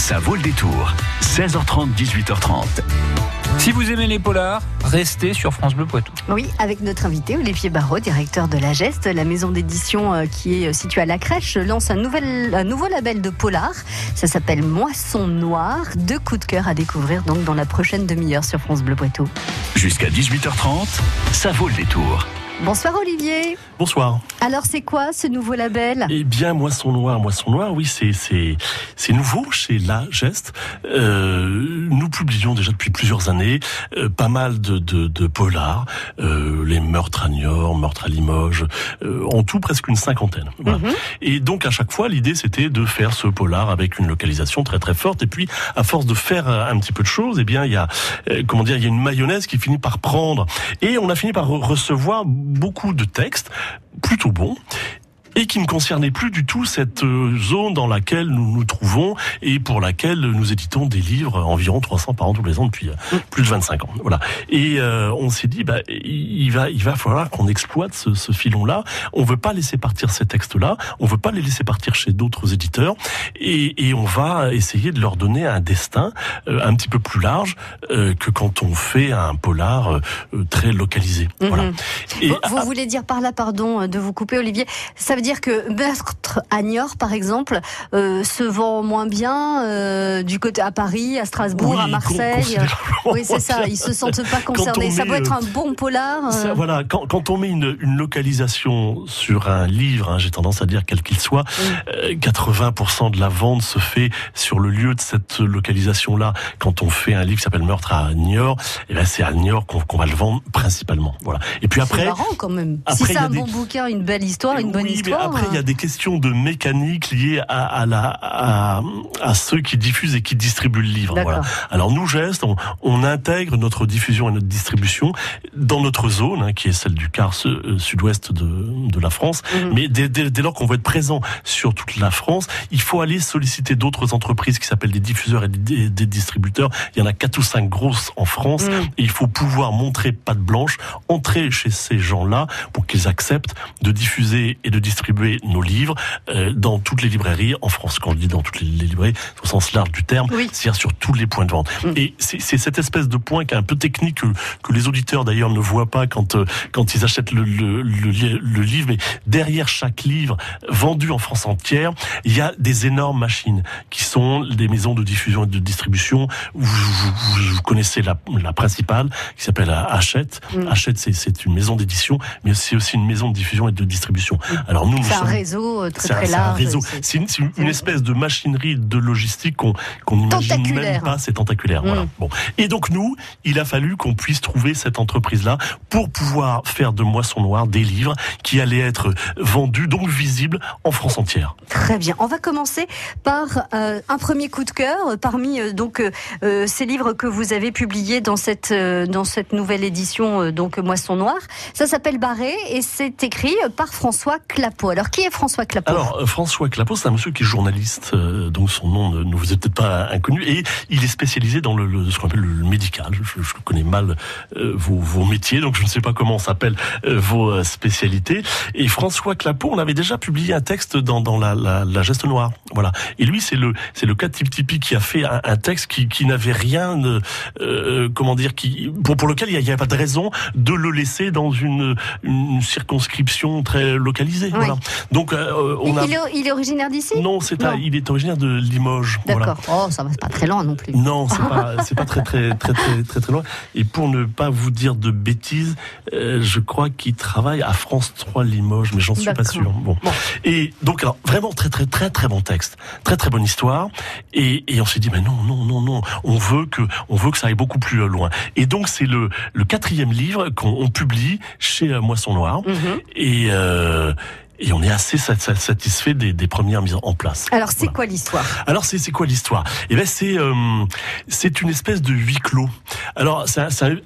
Ça vaut le détour. 16h30, 18h30. Si vous aimez les polars, restez sur France Bleu Poitou. Oui, avec notre invité Olivier Barraud, directeur de la Geste, la maison d'édition euh, qui est située à la crèche, lance un, nouvel, un nouveau label de polar. Ça s'appelle Moisson Noire. Deux coups de cœur à découvrir donc dans la prochaine demi-heure sur France Bleu Poitou. Jusqu'à 18h30, ça vaut le détour. Bonsoir Olivier. Bonsoir. Alors c'est quoi ce nouveau label? Eh bien, Moisson Noir, Moisson Noir, oui, c'est c'est c'est nouveau chez La Geste. Euh, nous publions déjà depuis plusieurs années euh, pas mal de de, de polars, euh, les meurtres à Niort, meurtres à Limoges, euh, en tout presque une cinquantaine. Voilà. Mhm. Et donc à chaque fois, l'idée c'était de faire ce polar avec une localisation très très forte. Et puis, à force de faire euh, un petit peu de choses, eh bien, il y a euh, comment dire, il y a une mayonnaise qui finit par prendre. Et on a fini par re- recevoir beaucoup de textes plutôt bons et qui ne concernait plus du tout cette euh, zone dans laquelle nous nous trouvons et pour laquelle nous éditons des livres environ 300 par an tous les ans depuis euh, plus de 25 ans. Voilà. Et euh, on s'est dit, bah, il va, il va falloir qu'on exploite ce, ce filon-là. On veut pas laisser partir ces textes-là. On veut pas les laisser partir chez d'autres éditeurs. Et, et on va essayer de leur donner un destin euh, un petit peu plus large euh, que quand on fait un polar euh, très localisé. Voilà. Mhm. Et Vous, vous voulez dire par là, pardon de vous couper Olivier, ça veut dire que meurtre à Niort par exemple euh, se vend moins bien euh, du côté à Paris, à Strasbourg, Oui, à Marseille. considérablement Oui, c'est ça, ils se sentent pas concernés. on Ça met, doit être euh, un bon polar. euh, Ça, voilà, quand, quand on met une, une localisation sur un livre, hein, j'ai tendance à dire quel qu'il soit, euh, 80% de la vente se fait sur le lieu de cette localisation-là. Quand on fait un livre qui s'appelle Meurtre à Niort, eh ben c'est à Niort qu'on va le vendre principalement. Voilà. Et puis c'est après, marrant quand même. après, si c'est un des- bon bouquin, une belle histoire, une bonne oui, mais après il y a des questions de mécanique liées à, à la à, à ceux qui diffusent et qui distribuent le livre. Voilà. Alors nous gestes, on, on intègre notre diffusion et notre distribution dans notre zone, hein, qui est celle du quart euh, sud-ouest de, de la France. Mhm. Mais dès, dès, dès lors qu'on veut être présent sur toute la France, il faut aller solliciter d'autres entreprises qui s'appellent des diffuseurs et des, des distributeurs. Il y en a quatre ou cinq grosses en France. Mhm. Et il faut pouvoir montrer patte blanche, entrer chez ces gens-là pour qu'ils acceptent de diffuser et de distribuer nos livres euh, dans toutes les librairies en France. Quand on dit dans toutes les, les librairies, au sens large du terme, Oui. c'est-à-dire sur tous les points de vente. Mm. Et c'est cette espèce de point qui est un peu technique que, que les auditeurs d'ailleurs ne voient pas quand euh, quand ils achètent le, le, le, li- le livre. Mais derrière chaque livre vendu en France entière, il y a des énormes machines qui sont des maisons de diffusion et de distribution. Vous, vous, vous- connaissez la, la principale qui s'appelle Hachette. Mm. Hachette, c'est- c'est une maison d'édition, mais c'est aussi une maison de diffusion et de distribution. Alors nous, C'est un réseau euh, très très large. réseau. c'est- une, espèce de machinerie de logistique qu'on n'imagine même pas. C'est tentaculaire. Mm. Voilà. Bon. Et donc nous, il a fallu qu'on puisse trouver cette entreprise-là pour pouvoir faire de Moisson Noir des livres qui allaient être vendus, donc visibles en France entière. Très bien. On va commencer par euh, un premier coup de cœur parmi euh, donc euh, ces livres que vous avez publiés dans cette dans cette nouvelle édition donc Moisson Noire. Ça s'appelle Barré et c'est écrit par François Clapeau. Alors qui est François Clapeau Alors euh, François Clapeau, c'est un monsieur qui est journaliste, euh, donc son nom ne, ne vous est peut-être pas inconnu, et il est spécialisé dans le, le- ce qu'on appelle le médical. Je, je connais mal euh, vos, vos métiers, donc je ne sais pas comment s'appellent euh, vos euh, spécialités. Et François Clapeau, on avait déjà publié un texte dans, dans la, la, la geste noire, voilà. Et lui, c'est le c'est le cas typique qui a fait un, un texte qui, qui n'avait rien, euh, comment dire, qui pour, pour lequel il n'y avait pas de raison de le laisser dans une, une circonscription très localisée. Oui. Voilà. Donc euh, on a il, est, il est originaire d'ici? Non, c'est un- il est originaire de Limoges. Voilà. D'accord. Oh, ça va c'est pas très loin non plus. Non, c'est pas, c'est pas très, très, très, très, très, très loin. Et pour ne pas vous dire de bêtises, euh, je crois qu'il travaille à France 3 Limoges, mais j'en suis pas sûr. Bon. Bon. Et donc, alors, vraiment très, très, très, très bon texte. Très, très bonne histoire. Et, et on s'est dit, mais non, non, non, non. On veut que, on veut que ça aille beaucoup plus euh, loin. Et donc, c'est le, le quatrième livre qu'on on publie chez euh, Moisson Noir. Mhm. Et, euh, et on est assez sat- sat- satisfait des, des premières mises en place. Alors c'est Voilà. quoi l'histoire? Alors c'est quoi l'histoire? Eh ben c'est euh, c'est une espèce de huis clos. Alors c'est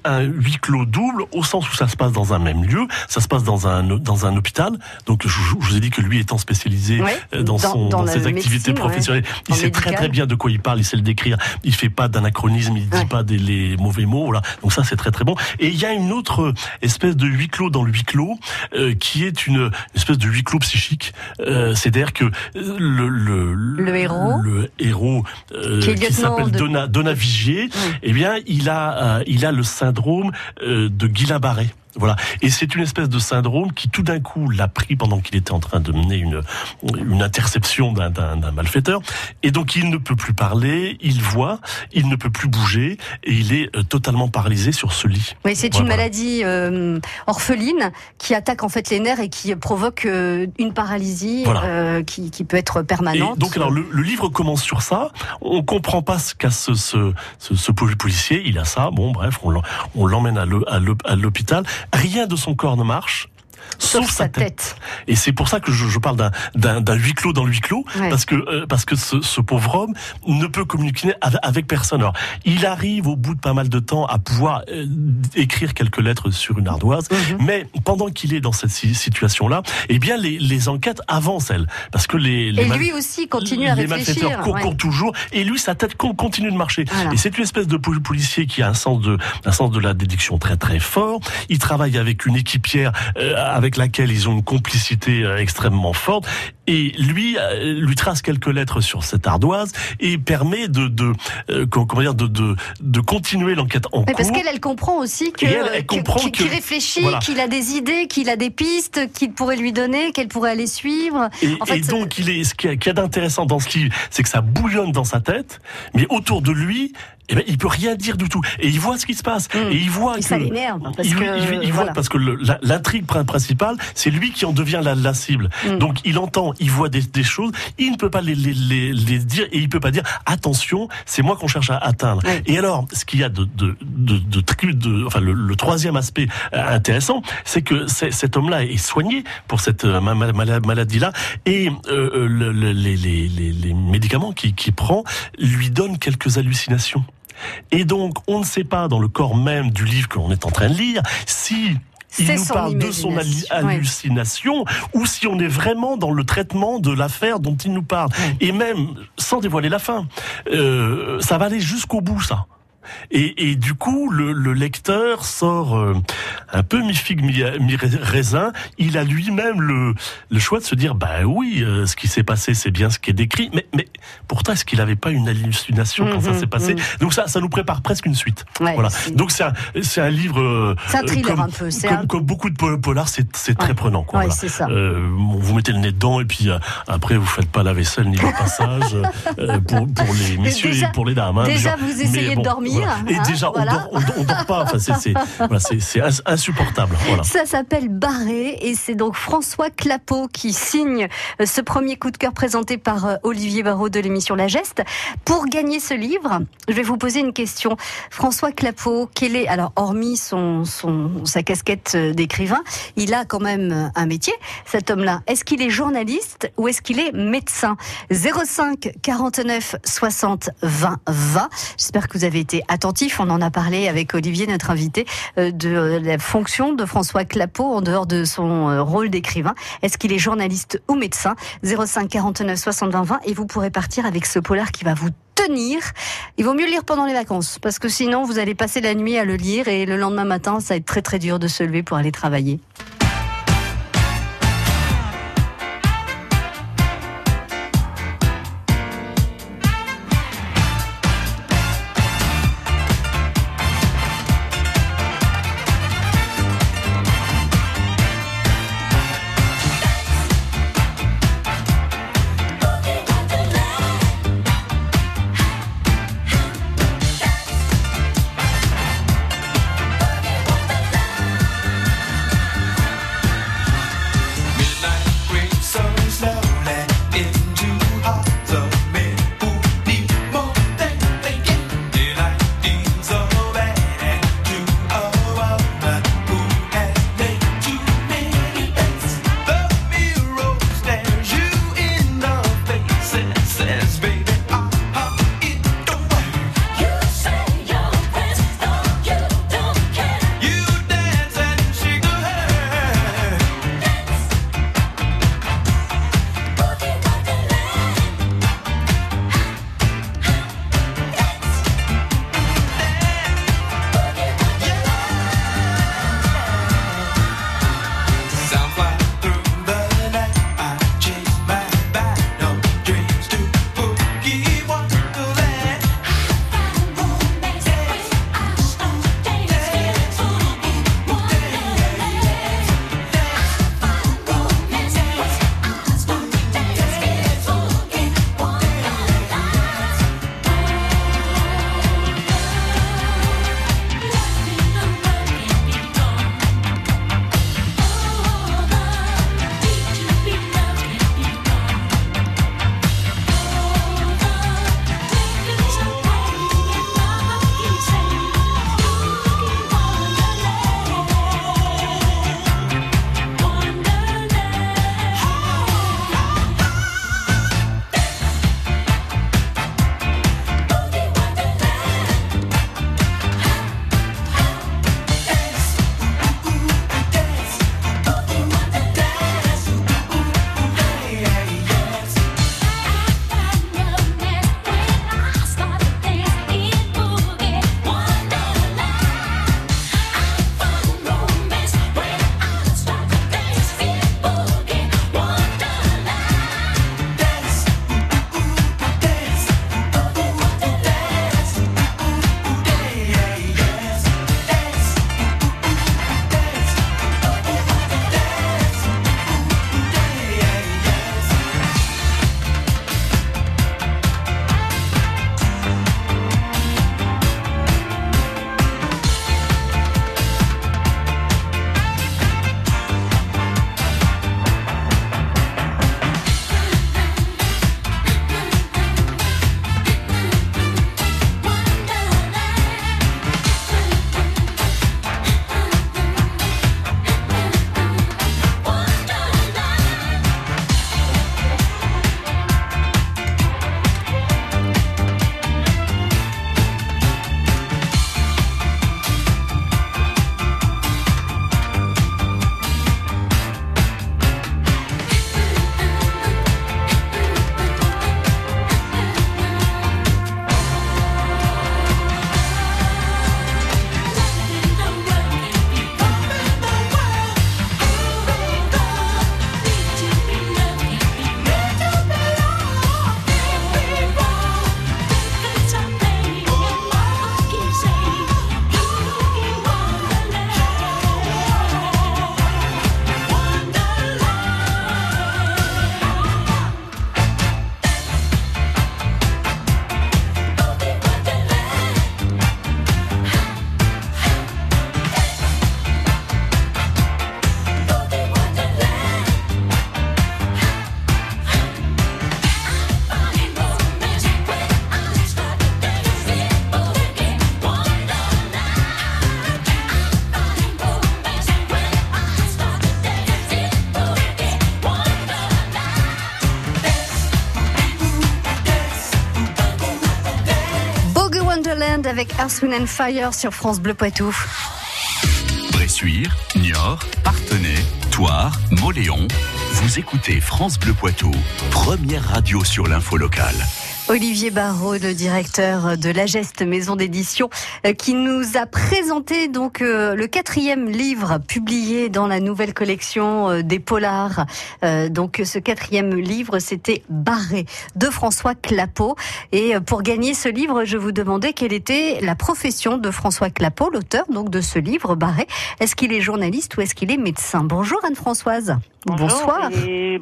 un, huis clos double au sens où ça se passe dans un même lieu, ça se passe dans un dans un hôpital. Donc je, je vous ai dit que lui étant spécialisé Ouais. euh, dans, son dans dans, ses activités ouais. professionnelles, il sait très médical. très bien de quoi il parle, il sait le décrire. Il fait pas d'anachronisme, il dit Ouais. pas des les mauvais mots. Voilà. Donc ça c'est très très bon. Et il y a une autre espèce de huis clos dans le huis clos euh, qui est une espèce de huis clos psychique. Euh, C'est-à-dire que le, le, le héros, le héros euh, qui, qui s'appelle de... Dona, Dona Vigier, oui. eh bien, il a, euh, il a le syndrome euh, de Guillain-Barré. Voilà. Et c'est une espèce de syndrome qui tout d'un coup l'a pris pendant qu'il était en train de mener une, une interception d'un malfaiteur. Et donc il ne peut plus parler, il voit, il ne peut plus bouger et il est euh, totalement paralysé sur ce lit. Oui, c'est voilà. une maladie euh, orpheline qui attaque en fait les nerfs et qui provoque euh, une paralysie voilà. euh, qui, qui, peut être permanente. Et donc alors le, le, livre commence sur ça. On comprend pas ce qu'a ce, ce, ce, ce, policier. Il a ça. Bon, bref, on l'emmène à l'hôpital rien de son corps ne marche. Sauf, sa tête. tête. Et c'est pour ça que je, je parle d'un huis clos dans le huis clos, ouais. parce que euh, parce que ce, ce, pauvre homme ne peut communiquer avec personne. Alors, il arrive au bout de pas mal de temps à pouvoir euh, écrire quelques lettres sur une ardoise, mm -hmm. mais pendant qu'il est dans cette situation-là, eh bien les, les enquêtes avancent elles, parce que les, les et lui aussi continue à les réfléchir. malfaiteurs courent, ouais. courent toujours, et lui sa tête continue de marcher. Voilà. Et c'est une espèce de policier qui a un sens de un sens de la déduction très très fort. Il travaille avec une équipière. Euh, avec laquelle ils ont une complicité euh, extrêmement forte. Et lui euh, lui trace quelques lettres sur cette ardoise et permet de, de euh, comment dire de, de, de continuer l'enquête en Mais cours. Parce qu'elle elle comprend aussi que elle, elle comprend qu'il qu réfléchit, voilà. qu'il a des idées, qu'il a des pistes qu'il pourrait lui donner, qu'elle pourrait aller suivre. Et, en fait, et donc il est ce qu'il y a, a d'intéressant dans ce livre, c'est que ça bouillonne dans sa tête, mais autour de lui eh ben, il peut rien dire du tout. Et il voit ce qui se passe. Mmh. Et il voit et que. Ça l'énerve. Parce il, que, il, il voilà. voit parce que l'intrigue principale, c'est lui qui en devient la, la cible. Mmh. Donc il entend, il voit des, des, choses, il ne peut pas les, les, les, les, dire et il peut pas dire attention, c'est moi qu'on cherche à atteindre. Mmh. Et alors, ce qu'il y a de, de, de, de, de enfin le, le, troisième aspect euh, intéressant, c'est que cet homme-là est soigné pour cette euh, maladie-là et euh, le, les, médicaments qu'il qui prend lui donnent quelques hallucinations. Et donc, on ne sait pas dans le corps même du livre que l'on est en train de lire si il nous parle de son hallucination ouais. ou si on est vraiment dans le traitement de l'affaire dont il nous parle. Ouais. Et même, sans dévoiler la fin, euh, ça va aller jusqu'au bout, ça. Et, et, du coup, le, le lecteur sort euh, un peu mi-figue, mi-raisin. Il a lui-même le, le, choix de se dire, bah oui, euh, ce qui s'est passé, c'est bien ce qui est décrit. Mais, mais pourtant, est-ce qu'il n'avait pas une hallucination mmh, quand ça s'est passé mmh. Donc ça, ça nous prépare presque une suite. Ouais, voilà. Donc c'est un, c'est un livre. Euh, c'est un thriller comme, un peu. Comme, un... comme, beaucoup de polars, c'est ouais. très prenant. Quoi, ouais, voilà. c'est ça. vous mettez le nez dedans et puis après, vous faites pas la vaisselle ni le passage pour, pour les messieurs déjà, et pour les dames. Hein, déjà, genre. vous essayez de dormir. Voilà. Et hein, déjà, voilà. on, dort, on, dort, pas. Enfin, c'est voilà, insupportable. Ça s'appelle Barré et c'est donc François Clapeau qui signe euh, ce premier coup de cœur présenté par euh, Olivier Barraud de l'émission La Geste. Pour gagner ce livre, je vais vous poser une question. François Clapeau, quel est, alors hormis son, son sa casquette euh, d'écrivain, il a quand même un métier, cet homme-là. Est-ce qu'il est journaliste ou est-ce qu'il est médecin? 05 49 60 20 20. J'espère que vous avez été attentifs. On en a parlé avec Olivier, notre invité, de la fonction de François Clapeau en dehors de son rôle d'écrivain. Est-ce qu'il est journaliste ou médecin? 05 49 60 20 20 et vous pourrez partir avec ce polar qui va vous tenir. Il vaut mieux le lire pendant les vacances parce que sinon vous allez passer la nuit à le lire et le lendemain matin ça va être très très dur de se lever pour aller travailler. Avec Earth, and Fire sur France Bleu Poitou. Bressuire, Niort, Partenay, Toire, Moléon. Vous écoutez France Bleu Poitou, première radio sur l'info locale. Olivier Barraud, le directeur de la Geste Maison d'édition, euh, qui nous a présenté donc euh, le quatrième livre publié dans la nouvelle collection euh, des Polars. Donc ce quatrième livre, c'était Barré de François Clapeau. Et pour gagner ce livre, je vous demandais quelle était la profession de François Clapeau, l'auteur donc de ce livre Barré. Est-ce qu'il est journaliste ou est-ce qu'il est médecin? Bonjour Anne-Françoise. bonsoir.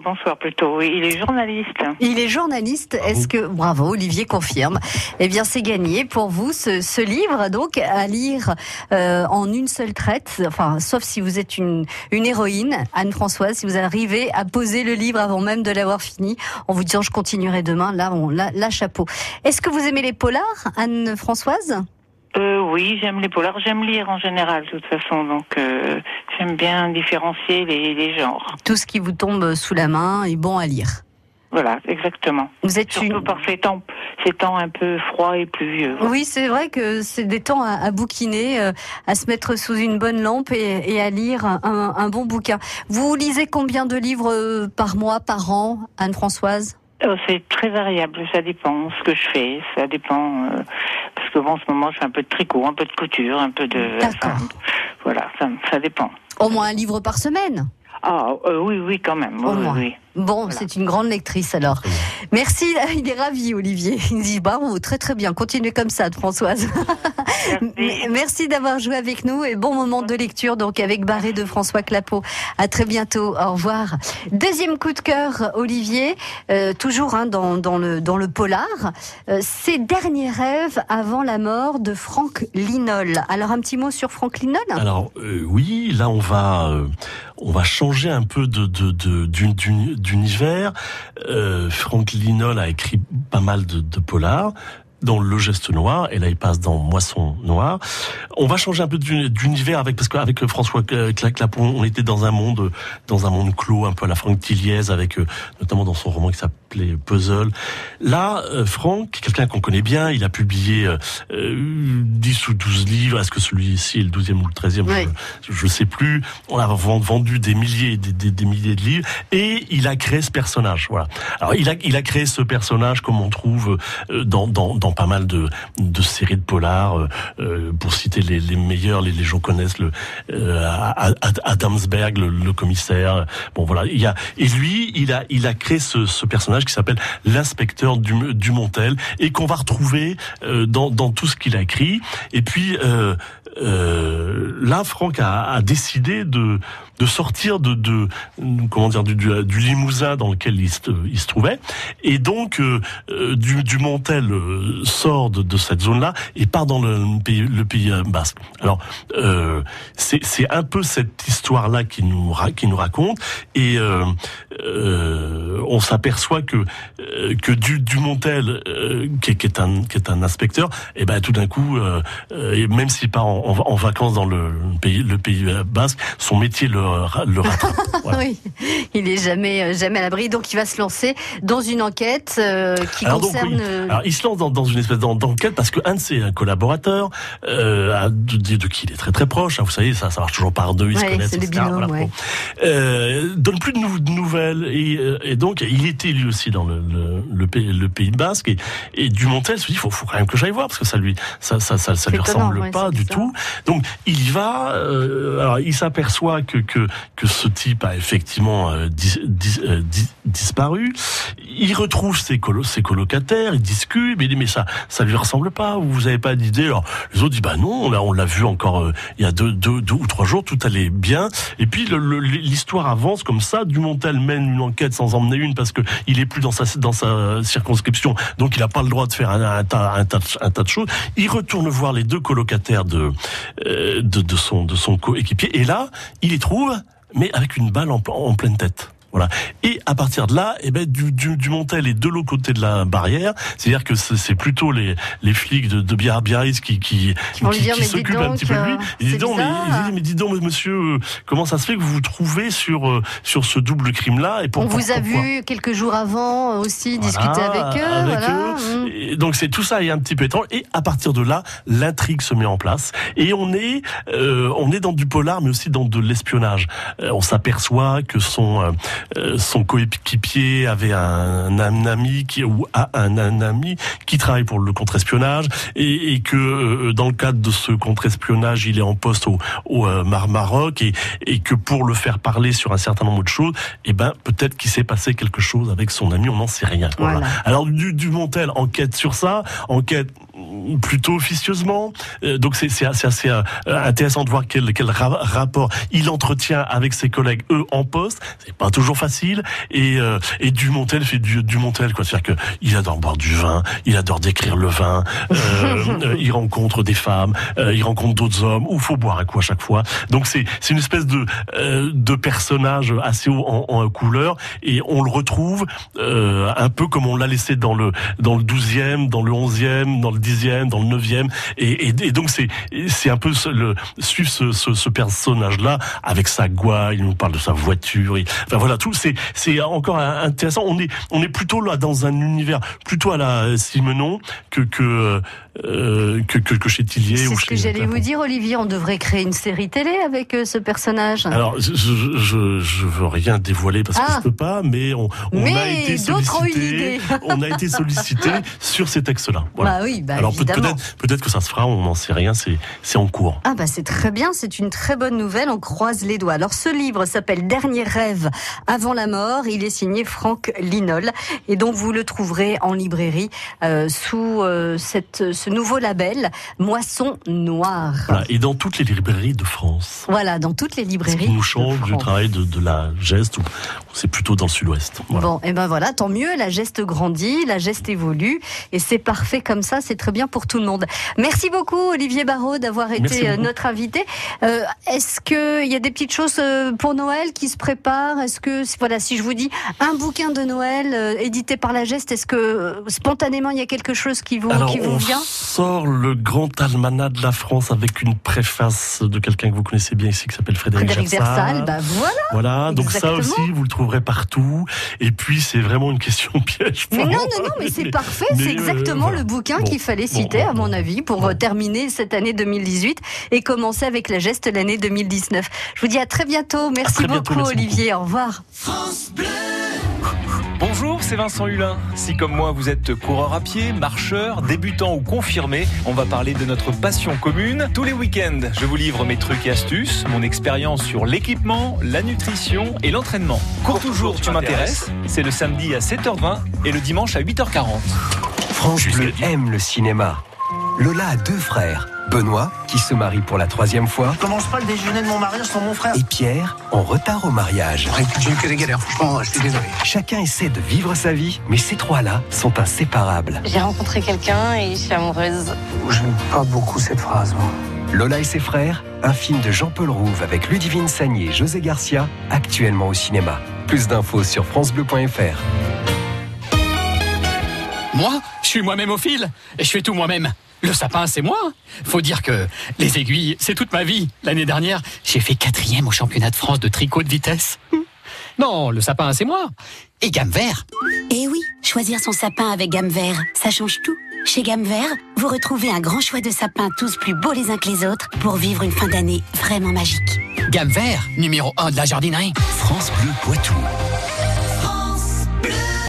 bonsoir plutôt. Il est journaliste. Il est journaliste. Est-ce que bravo Olivier confirme. Eh bien, c'est gagné pour vous ce, livre, donc à lire euh, en une seule traite. Enfin, sauf si vous êtes une, une héroïne, Anne-Françoise, si vous arrivez à poser le livre avant même de l'avoir fini, en vous disant je continuerai demain. Là, on la, la chapeau. Est-ce que vous aimez les polars, Anne-Françoise? Euh, oui, j'aime les polars. J'aime lire en général, de toute façon. Donc, euh, j'aime bien différencier les, les genres. Tout ce qui vous tombe sous la main est bon à lire. Voilà, exactement. Vous êtes Surtout une... par ces temps, ces temps un peu froids et pluvieux. Oui, c'est vrai que c'est des temps à, bouquiner, euh, à se mettre sous une bonne lampe et, à lire un, bon bouquin. Vous lisez combien de livres euh, par mois, par an, Anne-Françoise? Oh, C'est très variable, ça dépend ce que je fais, ça dépend. Euh, parce que bon, en ce moment, je fais un peu de tricot, un peu de couture, un peu de. D'accord. voilà, ça, ça dépend. Au moins un livre par semaine? Ah oui, oui, quand même. Oui, oui. Bon, c'est une grande lectrice alors. Merci, il est ravi Olivier. Il dit bravo, très très bien. Continuez comme ça, Françoise. Merci, Merci d'avoir joué avec nous et bon moment de lecture donc avec Barré de François Clapeau. À très bientôt. Au revoir. Deuxième coup de cœur, Olivier, euh, toujours hein, dans, dans, le dans le polar. Euh, ses derniers rêves avant la mort de Franck Linol. Alors un petit mot sur Franck Linol? Alors euh, oui, là on va on va changer un peu de d'une d'univers. Euh, Franck Linol a écrit pas mal de, de polars dans Le Geste Noir, et là il passe dans Moisson Noir. On va changer un peu d'univers avec parce qu'avec François Clapon, on était dans un monde, dans un monde clos, un peu à la Franck Tilliez, avec euh, notamment dans son roman qui s'appelait Puzzle. Là, euh, Franck, quelqu'un qu'on connaît bien, il a publié euh, 10 ou 12 livres. Est-ce que celui-ci est le 12e ou le 13e je, ne sais plus. On a vendu des milliers, des, des, des, milliers de livres, et il a créé ce personnage. Voilà. Alors il a, il a créé ce personnage comme on trouve euh, dans, dans, dans pas mal de, de séries de polars. Euh, euh, pour citer les, les meilleurs, les, les, gens connaissent le euh, Adamsberg, le, le, commissaire. Bon voilà, il y a et lui, il a il a créé ce, ce personnage qui s'appelle l'inspecteur du, du Montel et qu'on va retrouver dans, dans tout ce qu'il a écrit. Et puis euh, là, Franck a, décidé de, de sortir de, de comment dire du, du, Limousin dans lequel il se, il se trouvait, et donc euh, euh du, du Montel euh, sort de, de cette zone-là et part dans le pays, le pays basque. Alors euh, c'est un peu cette histoire-là qui nous qui nous raconte, et on s'aperçoit que que du, du Montel qui, qui, est un qui est un inspecteur, et eh ben tout d'un coup, même s'il part en en, vacances dans le pays, le pays basque, son métier le, le rattrape. oui, il est jamais, euh, jamais à l'abri, donc il va se lancer dans une enquête euh, qui concerne. Euh, alors, il se lance dans, dans une espèce d'enquête parce qu'un de ses collaborateurs, euh, de, de, qui il est très très proche, hein, vous savez, ça, ça marche toujours par deux, ils se connaissent, etc. Binômes, voilà, euh, donne plus de, nouvelles et, et, donc il était lui aussi dans le, le, le, pays, le pays basque et, et Dumontel se dit, faut, faut quand même que j'aille voir parce que ça lui, ça, ça, ça, ça lui ressemble pas du tout. Donc il y va. Alors il s'aperçoit que, que que ce type a effectivement euh, euh, disparu. Il retrouve ses, colo ses colocataires, il discute, mais il dit mais ça ça lui ressemble pas. Vous avez pas d'idée Alors les autres disent bah non, on l'a vu encore il y a deux, ou trois jours, tout allait bien. Et puis l'histoire avance comme ça. Dumontel mène une enquête sans emmener une parce que il est plus dans sa circonscription, donc il n'a pas le droit de faire un, tas, de choses. Il retourne voir les deux colocataires de son de son coéquipier. Et là, il les trouve, mais avec une balle en, pleine tête. Voilà. Et à partir de là, eh ben, du, du, du Montel est de l'autre côté de la barrière. C'est-à-dire que c'est plutôt les, les flics de, de Biar- Biarritz qui, qui, dire, mais dis s'occupent un petit peu de lui. euh, Il dit c'est donc, mais, bizarre. il dit, mais dis donc, monsieur, euh, comment ça se fait que vous vous trouvez sur, euh, sur ce double crime-là et pour, On vous a vu quelques jours avant aussi Voilà, discuter avec eux. avec voilà. eux. Mm. Et donc c'est tout ça est un petit peu étrange. Et à partir de là, l'intrigue se met en place. Et on est, euh, on est dans du polar, mais aussi dans de l'espionnage. Euh, on s'aperçoit que son son coéquipier avait un, un ami qui ou a un, un ami qui travaille pour le contre-espionnage et, et que euh, dans le cadre de ce contre-espionnage, il est en poste au, au euh, Mar Maroc et, et que pour le faire parler sur un certain nombre de choses, eh ben peut-être qu'il s'est passé quelque chose avec son ami, on n'en sait rien. Voilà. Voilà. Alors du, du Montel enquête sur ça, enquête plutôt officieusement. Euh, donc c'est c'est assez, assez, euh, intéressant de voir quel, quel ra- rapport il entretient avec ses collègues eux en poste. C'est pas toujours facile. Et, euh, et Dumontel fait du, du Montel quoi. C'est-à-dire que il adore boire du vin, il adore décrire le vin. euh, il rencontre des femmes, euh, il rencontre d'autres hommes. Où faut boire un coup à chaque fois. Donc c'est c'est une espèce de euh, de personnage assez haut en, en couleur et on le retrouve euh, un peu comme on l'a laissé dans le dans le 12e, dans le 11e, dans le 10e, dans le 9e et, et, et donc c'est c'est un peu ce- le suivre ce, ce, ce personnage là avec sa gouaille, il nous parle de sa voiture, et, enfin voilà tout c'est c'est encore intéressant. On est on est plutôt là dans un univers plutôt à la Simenon que que euh, que, que, que chez Tillier C'est ou ce que j'allais vous dire, Olivier. On devrait créer une série télé avec euh, ce personnage. Alors, je, je, je, veux rien dévoiler parce que Ah. je peux pas, mais on, on a Mais été ont une sollicité. on a été sollicité sur ces textes-là. Voilà. Bah oui, bah Alors évidemment. peut-être peut-être que ça se fera, on n'en sait rien, c'est c'est en cours. Ah bah c'est très bien, c'est une très bonne nouvelle, on croise les doigts. Alors ce livre s'appelle Dernier rêve avant la mort, il est signé Franck Linol et donc vous le trouverez en librairie euh, sous euh, cette, ce nouveau label Moisson Noire. Voilà. Et dans toutes les librairies de France. Voilà, dans toutes les Ce librairies. qui nous change du travail de, de la geste, c'est plutôt dans le sud-ouest? Voilà. Bon, et ben voilà, tant mieux, la geste grandit, la geste évolue, et c'est parfait comme ça, c'est très bien pour tout le monde. Merci beaucoup, Olivier Barraud, d'avoir été euh, notre invité. Euh, Est-ce qu'il y a des petites choses euh, pour Noël qui se préparent? Est-ce que, voilà, si je vous dis un bouquin de Noël euh, édité par la geste, est-ce que euh, spontanément il y a quelque chose qui vous, Alors, qui vous on vient? sort le grand almanach de la France avec une préface de quelqu'un que vous connaissez bien ici qui s'appelle Frédéric, Frédéric Versal, bah voilà. Voilà, donc ça Exactement. aussi, vous le trouverez partout. Et puis, c'est vraiment une question piège. Mais non, non, non, mais c'est parfait. C'est exactement voilà. le bouquin Bon, qu'il fallait bon, à mon avis, pour euh, terminer cette année 2018 et commencer avec la geste l'année 2019. Je vous dis à très bientôt. Merci très bientôt, beaucoup, merci Olivier. Au revoir. Bonjour, c'est Vincent Hulin. Si comme moi vous êtes coureur à pied, marcheur, débutant ou confirmé, on va parler de notre passion commune. Tous les week-ends, je vous livre mes trucs et astuces, mon expérience sur l'équipement, la nutrition et l'entraînement. Cours toujours, tu m'intéresses. C'est le samedi à 7h20 et le dimanche à 8h40. France Bleu aime le cinéma. Lola a deux frères. Benoît, qui se marie pour la troisième fois, commence pas le déjeuner de mon mariage sans mon frère. et Pierre, en retard au mariage. J'ai eu que des galères, franchement, je suis désolé. Chacun essaie de vivre sa vie, mais ces trois-là sont inséparables. J'ai rencontré quelqu'un et je suis amoureuse. J'aime pas beaucoup cette phrase, moi. Lola et ses frères, un film de Jean-Paul Rouve avec Ludivine Sagné et José Garcia, actuellement au cinéma. Plus d'infos sur francebleu.fr. Moi, je suis moi-même au fil et je fais tout moi-même. Le sapin, c'est moi. Faut dire que les aiguilles, c'est toute ma vie. L'année dernière, j'ai fait quatrième au championnat de France de tricot de vitesse. Non, le sapin, c'est moi. Et gamme vert. Et oui, choisir son sapin avec gamme vert, ça change tout. Chez Gamme Vert, vous retrouvez un grand choix de sapins tous plus beaux les uns que les autres pour vivre une fin d'année vraiment magique. Gamme vert, numéro 1 de la jardinerie. France Bleu Poitou.